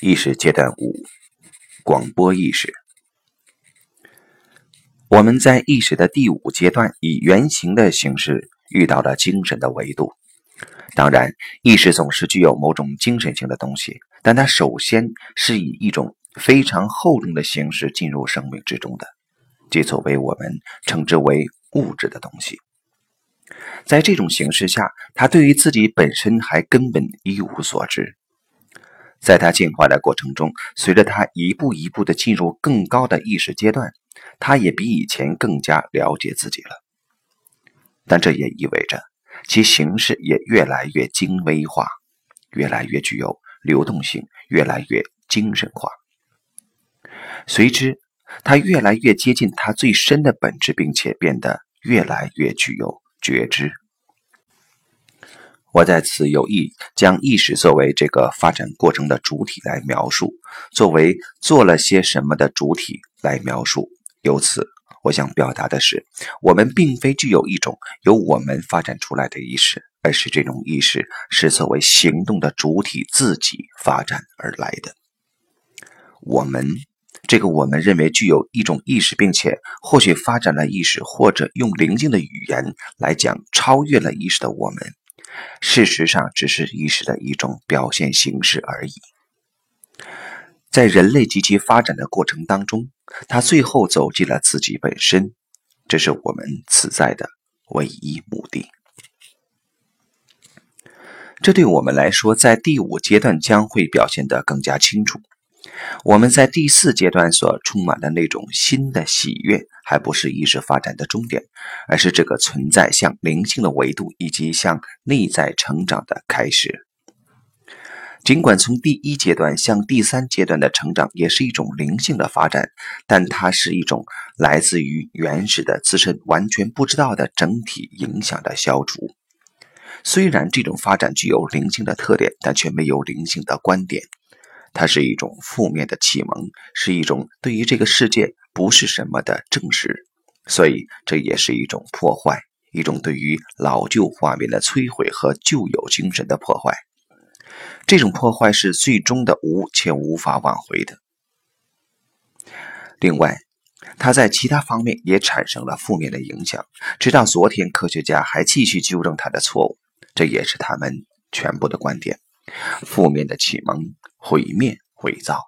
意识阶段五：广播意识。我们在意识的第五阶段，以原型的形式遇到了精神的维度。当然，意识总是具有某种精神性的东西，但它首先是以一种非常厚重的形式进入生命之中的，即所谓我们称之为物质的东西。在这种形式下，它对于自己本身还根本一无所知。在他进化的过程中，随着他一步一步的进入更高的意识阶段，他也比以前更加了解自己了。但这也意味着其形式也越来越精微化，越来越具有流动性，越来越精神化。随之，他越来越接近他最深的本质，并且变得越来越具有觉知。我在此有意将意识作为这个发展过程的主体来描述，作为做了些什么的主体来描述。由此，我想表达的是，我们并非具有一种由我们发展出来的意识，而是这种意识是作为行动的主体自己发展而来的。我们这个我们认为具有一种意识，并且或许发展了意识，或者用灵性的语言来讲，超越了意识的我们。事实上，只是意识的一种表现形式而已。在人类及其发展的过程当中，它最后走进了自己本身，这是我们此在的唯一目的。这对我们来说，在第五阶段将会表现得更加清楚。我们在第四阶段所充满的那种新的喜悦，还不是意识发展的终点，而是这个存在向灵性的维度以及向内在成长的开始。尽管从第一阶段向第三阶段的成长也是一种灵性的发展，但它是一种来自于原始的自身完全不知道的整体影响的消除。虽然这种发展具有灵性的特点，但却没有灵性的观点。它是一种负面的启蒙，是一种对于这个世界不是什么的证实，所以这也是一种破坏，一种对于老旧画面的摧毁和旧有精神的破坏。这种破坏是最终的无且无法挽回的。另外，它在其他方面也产生了负面的影响，直到昨天，科学家还继续纠正他的错误，这也是他们全部的观点。负面的启蒙、毁灭、伪造，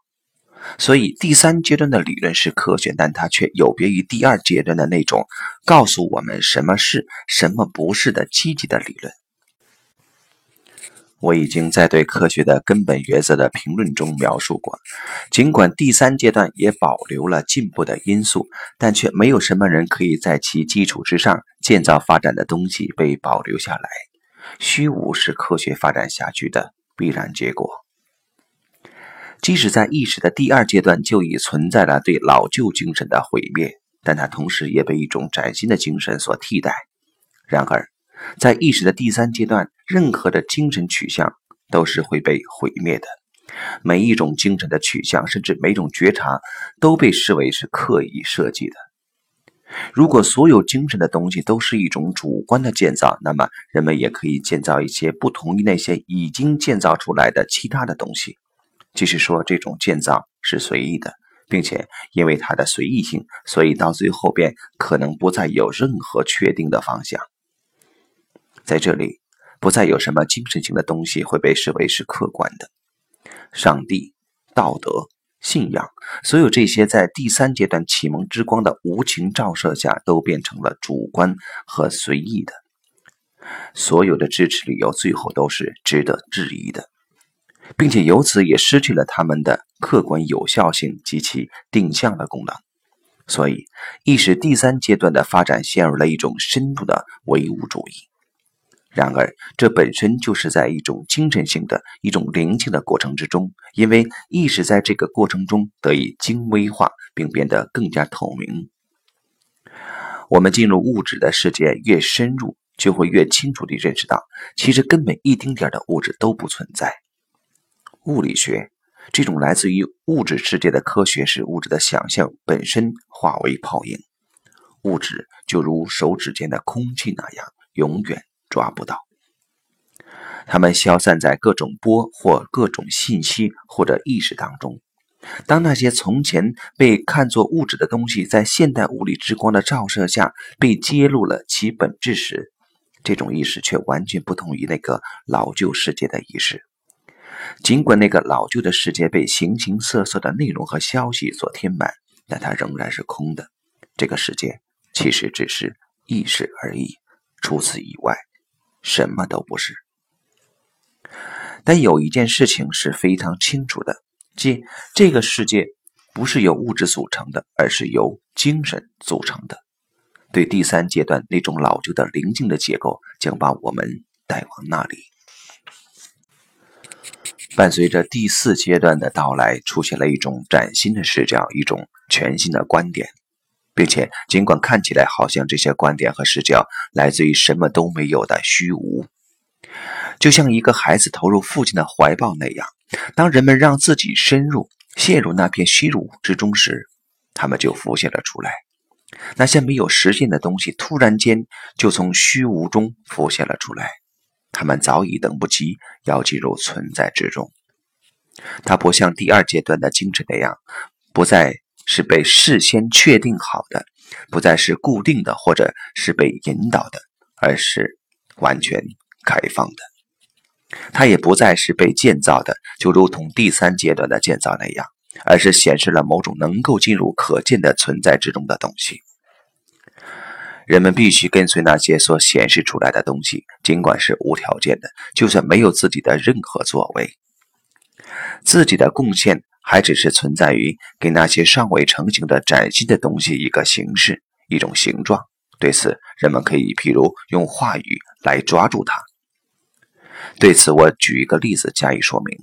所以第三阶段的理论是科学，但它却有别于第二阶段的那种告诉我们什么是、什么不是的积极的理论。我已经在对科学的根本原则的评论中描述过，尽管第三阶段也保留了进步的因素，但却没有什么人可以在其基础之上建造发展的东西被保留下来。虚无是科学发展下去的。必然结果，即使在意识的第二阶段就已存在了对老旧精神的毁灭，但它同时也被一种崭新的精神所替代。然而，在意识的第三阶段，任何的精神取向都是会被毁灭的。每一种精神的取向，甚至每种觉察，都被视为是刻意设计的。如果所有精神的东西都是一种主观的建造，那么人们也可以建造一些不同于那些已经建造出来的其他的东西。即是说，这种建造是随意的，并且因为它的随意性，所以到最后便可能不再有任何确定的方向。在这里，不再有什么精神性的东西会被视为是客观的，上帝、道德。信仰，所有这些在第三阶段启蒙之光的无情照射下，都变成了主观和随意的。所有的支持理由最后都是值得质疑的，并且由此也失去了他们的客观有效性及其定向的功能。所以，意识第三阶段的发展陷入了一种深度的唯物主义。然而，这本身就是在一种精神性的一种灵性的过程之中，因为意识在这个过程中得以精微化，并变得更加透明。我们进入物质的世界越深入，就会越清楚地认识到，其实根本一丁点的物质都不存在。物理学这种来自于物质世界的科学，使物质的想象本身化为泡影，物质就如手指间的空气那样，永远。抓不到。它们消散在各种波或各种信息或者意识当中。当那些从前被看作物质的东西，在现代物理之光的照射下被揭露了其本质时，这种意识却完全不同于那个老旧世界的意识。尽管那个老旧的世界被形形色色的内容和消息所填满，但它仍然是空的。这个世界其实只是意识而已，除此以外，什么都不是。但有一件事情是非常清楚的。即这个世界不是由物质组成的，而是由精神组成的。对第三阶段那种老旧的灵境的结构，将把我们带往那里。伴随着第四阶段的到来，出现了一种崭新的视角，一种全新的观点，并且尽管看起来好像这些观点和视角来自于什么都没有的虚无，就像一个孩子投入父亲的怀抱那样。当人们让自己深入陷入那片虚无之中时，他们就浮现了出来。那些没有实现的东西突然间就从虚无中浮现了出来。他们早已等不及要进入存在之中。它不像第二阶段的精神那样，不再是被事先确定好的，不再是固定的，或者是被引导的，而是完全开放的。它也不再是被建造的，就如同第三阶段的建造那样，而是显示了某种能够进入可见的存在之中的东西。人们必须跟随那些所显示出来的东西，尽管是无条件的，就算没有自己的任何作为，自己的贡献还只是存在于给那些尚未成型的崭新的东西一个形式、一种形状。对此，人们可以譬如用话语来抓住它。对此，我举一个例子加以说明。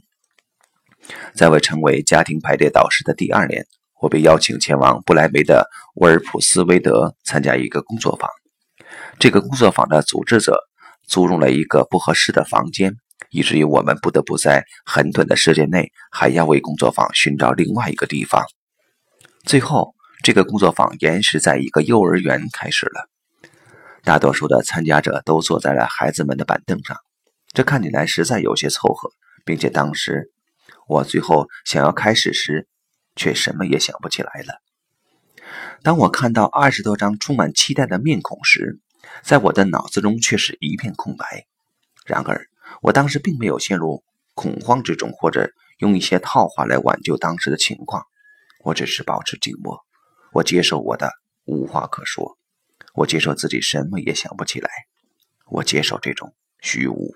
在我成为家庭排列导师的第二年，我被邀请前往不莱梅的沃尔普斯维德参加一个工作坊。这个工作坊的组织者租用了一个不合适的房间，以至于我们不得不在很短的时间内还要为工作坊寻找另外一个地方。最后，这个工作坊延时在一个幼儿园开始了。大多数的参加者都坐在了孩子们的板凳上。这看起来实在有些凑合，并且当时我最后想要开始时，却什么也想不起来了。当我看到二十多张充满期待的面孔时，在我的脑子中却是一片空白。然而，我当时并没有陷入恐慌之中，或者用一些套话来挽救当时的情况。我只是保持静默，我接受我的无话可说，我接受自己什么也想不起来，我接受这种虚无。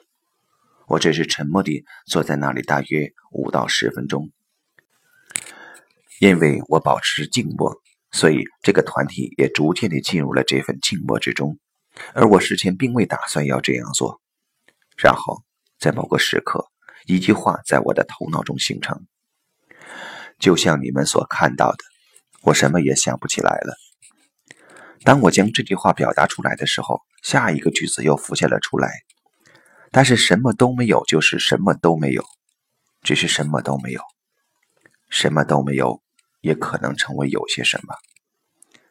我只是沉默地坐在那里，大约五到十分钟。因为我保持静默，所以这个团体也逐渐地进入了这份静默之中。而我事前并未打算要这样做。然后，在某个时刻，一句话在我的头脑中形成，就像你们所看到的，我什么也想不起来了。当我将这句话表达出来的时候，下一个句子又浮现了出来。但是什么都没有，就是什么都没有，只是什么都没有，什么都没有，也可能成为有些什么。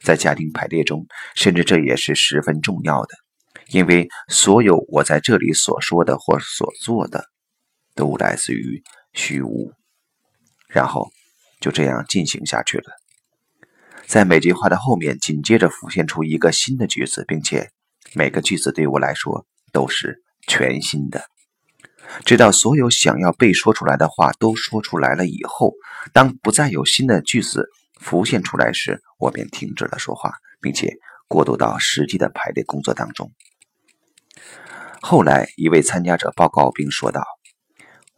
在家庭排列中，甚至这也是十分重要的，因为所有我在这里所说的或所做的，都来自于虚无。然后就这样进行下去了。在每句话的后面，紧接着浮现出一个新的句子，并且每个句子对我来说都是。全新的，直到所有想要被说出来的话都说出来了以后，当不再有新的句子浮现出来时，我便停止了说话，并且过渡到实际的排列工作当中。后来，一位参加者报告并说道：“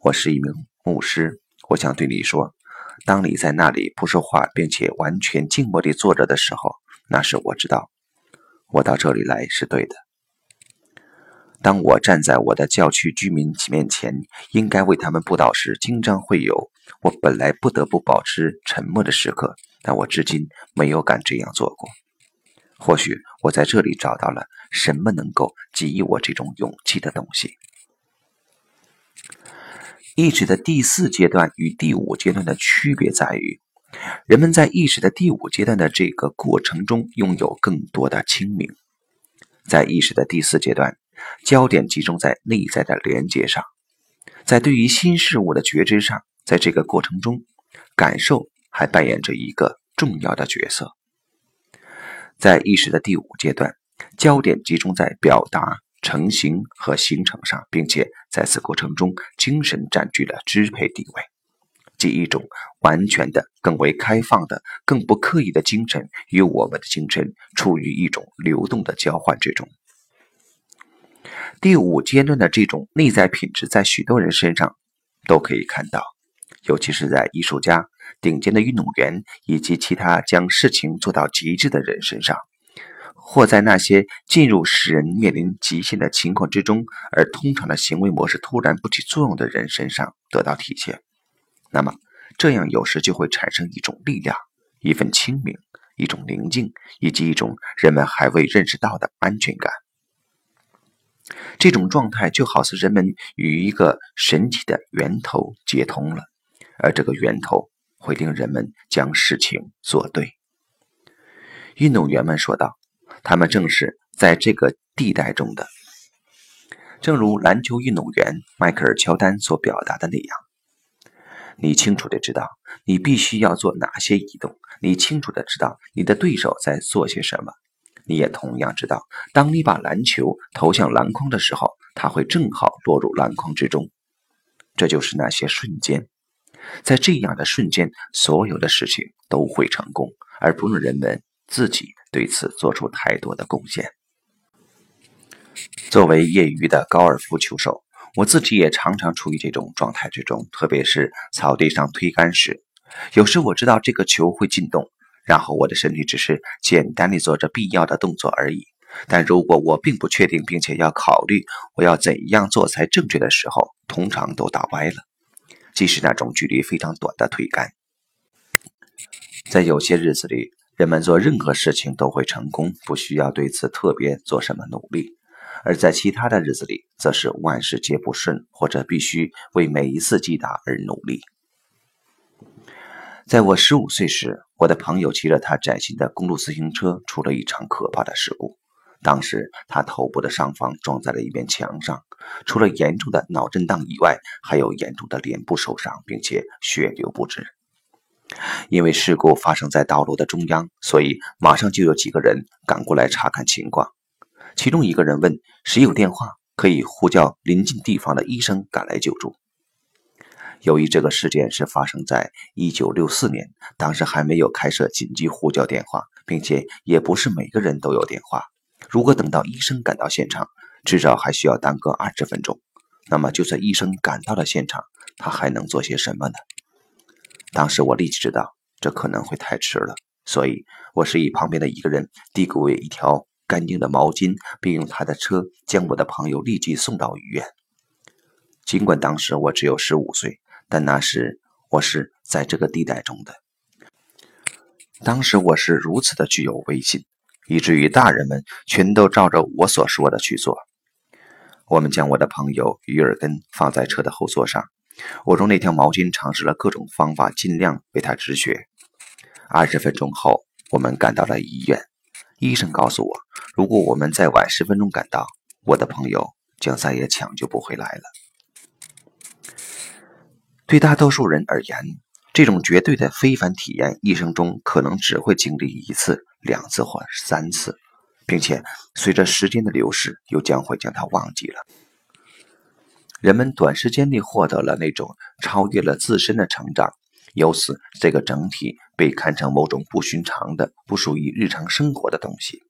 我是一名牧师，我想对你说，当你在那里不说话，并且完全静默地坐着的时候，那时我知道，我到这里来是对的。”当我站在我的教区居民面前，应该为他们布道时，经常会有我本来不得不保持沉默的时刻，但我至今没有敢这样做过。或许我在这里找到了什么能够给予我这种勇气的东西。意识的第四阶段与第五阶段的区别在于，人们在意识的第五阶段的这个过程中拥有更多的清明，在意识的第四阶段。焦点集中在内在的连接上，在对于新事物的觉知上，在这个过程中，感受还扮演着一个重要的角色。在意识的第五阶段，焦点集中在表达、成型和形成上，并且在此过程中，精神占据了支配地位，即一种完全的、更为开放的、更不刻意的精神与我们的精神处于一种流动的交换之中。第五阶段的这种内在品质，在许多人身上都可以看到，尤其是在艺术家、顶尖的运动员以及其他将事情做到极致的人身上，或在那些进入使人面临极限的情况之中，而通常的行为模式突然不起作用的人身上得到体现。那么，这样有时就会产生一种力量、一份清明、一种宁静，以及一种人们还未认识到的安全感。这种状态就好似人们与一个神奇的源头接通了，而这个源头会令人们将事情做对。运动员们说道：“他们正是在这个地带中的，正如篮球运动员迈克尔·乔丹所表达的那样。你清楚的知道你必须要做哪些移动，你清楚的知道你的对手在做些什么。”你也同样知道，当你把篮球投向篮筐的时候，它会正好落入篮筐之中。这就是那些瞬间，在这样的瞬间，所有的事情都会成功，而不用人们自己对此做出太多的贡献。作为业余的高尔夫球手，我自己也常常处于这种状态之中，特别是草地上推杆时，有时我知道这个球会进洞。然后我的身体只是简单的做着必要的动作而已。但如果我并不确定，并且要考虑我要怎样做才正确的时候，通常都打歪了。即使那种距离非常短的推杆，在有些日子里，人们做任何事情都会成功，不需要对此特别做什么努力；而在其他的日子里，则是万事皆不顺，或者必须为每一次击打而努力。在我十五岁时，我的朋友骑着他崭新的公路自行车出了一场可怕的事故。当时他头部的上方撞在了一面墙上，除了严重的脑震荡以外，还有严重的脸部受伤，并且血流不止。因为事故发生在道路的中央，所以马上就有几个人赶过来查看情况。其中一个人问：“谁有电话可以呼叫临近地方的医生赶来救助？”由于这个事件是发生在1964年，当时还没有开设紧急呼叫电话，并且也不是每个人都有电话。如果等到医生赶到现场，至少还需要耽搁二十分钟。那么，就算医生赶到了现场，他还能做些什么呢？当时我立即知道这可能会太迟了，所以我示意旁边的一个人递给我一条干净的毛巾，并用他的车将我的朋友立即送到医院。尽管当时我只有十五岁。但那时我是在这个地带中的，当时我是如此的具有威信，以至于大人们全都照着我所说的去做。我们将我的朋友于尔根放在车的后座上，我用那条毛巾尝试了各种方法，尽量为他止血。二十分钟后，我们赶到了医院。医生告诉我，如果我们再晚十分钟赶到，我的朋友将再也抢救不回来了。对大多数人而言，这种绝对的非凡体验一生中可能只会经历一次、两次或三次，并且随着时间的流逝，又将会将它忘记了。人们短时间内获得了那种超越了自身的成长，由此这个整体被看成某种不寻常的、不属于日常生活的东西。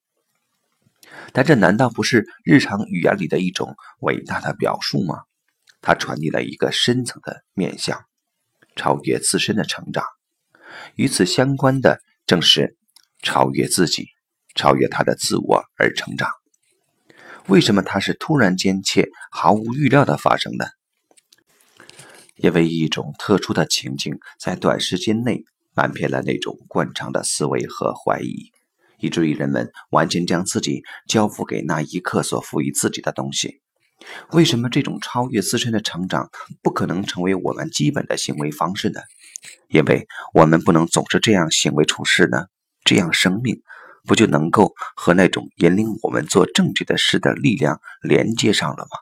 但这难道不是日常语言里的一种伟大的表述吗？它传递了一个深层的面向，超越自身的成长。与此相关的正是超越自己，超越他的自我而成长。为什么它是突然间且毫无预料的发生的？因为一种特殊的情境在短时间内瞒骗了那种惯常的思维和怀疑，以至于人们完全将自己交付给那一刻所赋予自己的东西。为什么这种超越自身的成长不可能成为我们基本的行为方式呢？因为我们不能总是这样行为处事呢？这样生命不就能够和那种引领我们做正确的事的力量连接上了吗？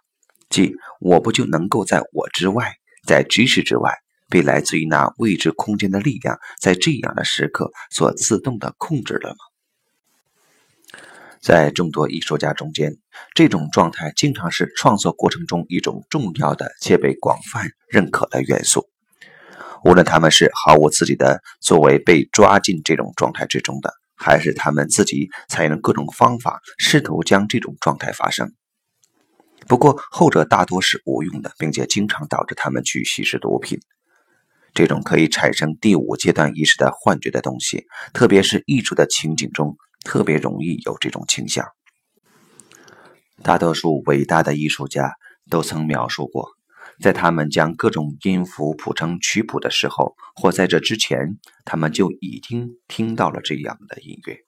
即我不就能够在我之外，在知识之外，被来自于那未知空间的力量，在这样的时刻所自动的控制了吗？在众多艺术家中间，这种状态经常是创作过程中一种重要的且被广泛认可的元素。无论他们是毫无自己的作为被抓进这种状态之中的，还是他们自己采用各种方法试图将这种状态发生。不过后者大多是无用的，并且经常导致他们去吸食毒品。这种可以产生第五阶段意识的幻觉的东西，特别是艺术的情景中。特别容易有这种倾向。大多数伟大的艺术家都曾描述过，在他们将各种音符谱成曲谱的时候，或在这之前，他们就已经听到了这样的音乐，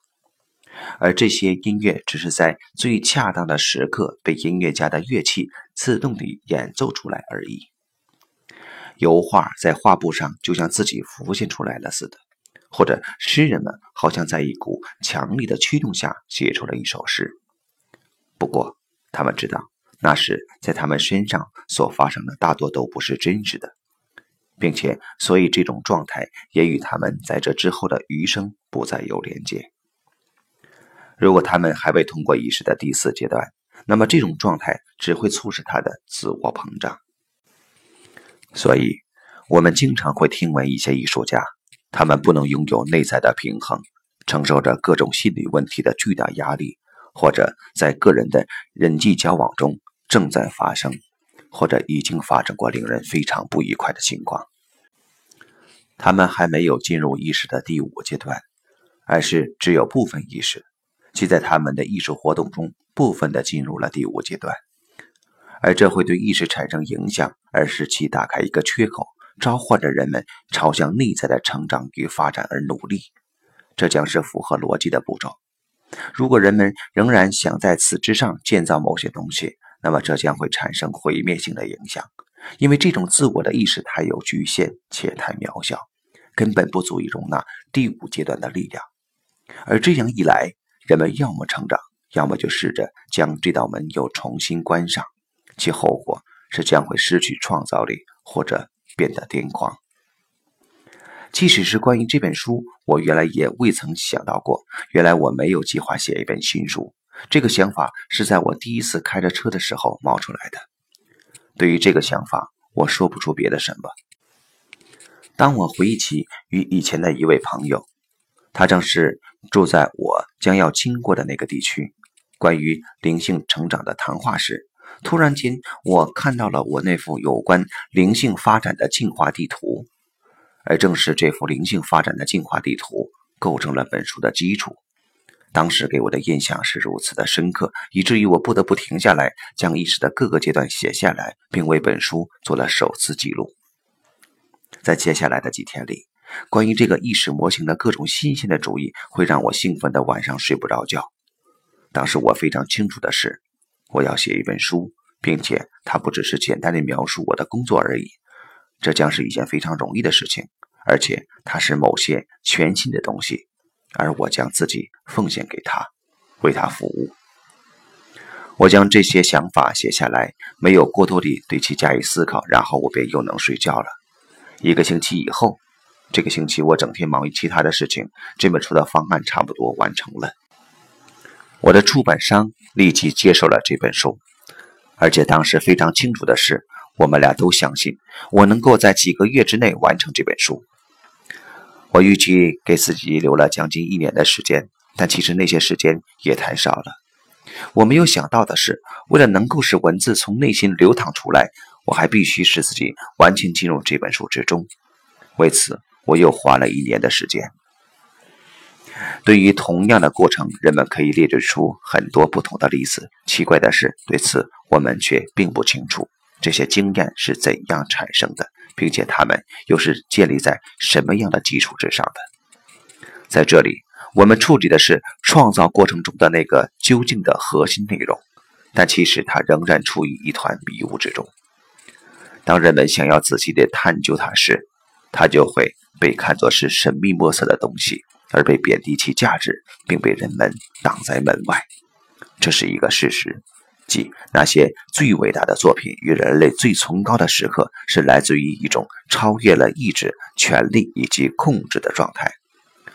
而这些音乐只是在最恰当的时刻被音乐家的乐器自动地演奏出来而已。油画在画布上就像自己浮现出来了似的。或者诗人们好像在一股强力的驱动下写出了一首诗，不过他们知道那是在他们身上所发生的大多都不是真实的，并且所以这种状态也与他们在这之后的余生不再有连接。如果他们还未通过意识的第四阶段，那么这种状态只会促使他的自我膨胀。所以，我们经常会听闻一些艺术家。他们不能拥有内在的平衡，承受着各种心理问题的巨大压力，或者在个人的人际交往中正在发生，或者已经发生过令人非常不愉快的情况。他们还没有进入意识的第五阶段，而是只有部分意识，即在他们的艺术活动中部分的进入了第五阶段，而这会对意识产生影响，而使其打开一个缺口。召唤着人们朝向内在的成长与发展而努力，这将是符合逻辑的步骤。如果人们仍然想在此之上建造某些东西，那么这将会产生毁灭性的影响，因为这种自我的意识太有局限且太渺小，根本不足以容纳第五阶段的力量。而这样一来，人们要么成长，要么就试着将这道门又重新关上，其后果是将会失去创造力，或者。变得癫狂。即使是关于这本书，我原来也未曾想到过。原来我没有计划写一本新书，这个想法是在我第一次开着车的时候冒出来的。对于这个想法，我说不出别的什么。当我回忆起与以前的一位朋友，他正是住在我将要经过的那个地区，关于灵性成长的谈话时。突然间，我看到了我那幅有关灵性发展的进化地图，而正是这幅灵性发展的进化地图构成了本书的基础。当时给我的印象是如此的深刻，以至于我不得不停下来，将意识的各个阶段写下来，并为本书做了首次记录。在接下来的几天里，关于这个意识模型的各种新鲜的主意会让我兴奋的晚上睡不着觉。当时我非常清楚的是。我要写一本书，并且它不只是简单的描述我的工作而已，这将是一件非常容易的事情，而且它是某些全新的东西，而我将自己奉献给他，为他服务。我将这些想法写下来，没有过多地对其加以思考，然后我便又能睡觉了。一个星期以后，这个星期我整天忙于其他的事情，这本书的方案差不多完成了。我的出版商立即接受了这本书，而且当时非常清楚的是，我们俩都相信我能够在几个月之内完成这本书。我预计给自己留了将近一年的时间，但其实那些时间也太少了。我没有想到的是，为了能够使文字从内心流淌出来，我还必须使自己完全进入这本书之中。为此，我又花了一年的时间。对于同样的过程，人们可以列举出很多不同的例子。奇怪的是，对此我们却并不清楚这些经验是怎样产生的，并且它们又是建立在什么样的基础之上的。在这里，我们处理的是创造过程中的那个究竟的核心内容，但其实它仍然处于一团迷雾之中。当人们想要仔细地探究它时，它就会被看作是神秘莫测的东西。而被贬低其价值，并被人们挡在门外，这是一个事实，即那些最伟大的作品与人类最崇高的时刻，是来自于一种超越了意志、权力以及控制的状态，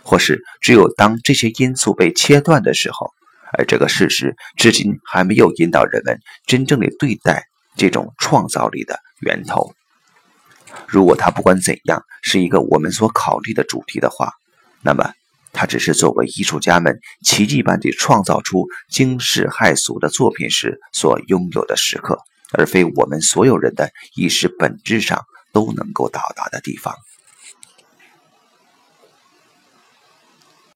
或是只有当这些因素被切断的时候，而这个事实至今还没有引导人们真正的对待这种创造力的源头。如果它不管怎样是一个我们所考虑的主题的话，那么。它只是作为艺术家们奇迹般地创造出惊世骇俗的作品时所拥有的时刻，而非我们所有人的意识本质上都能够到达的地方。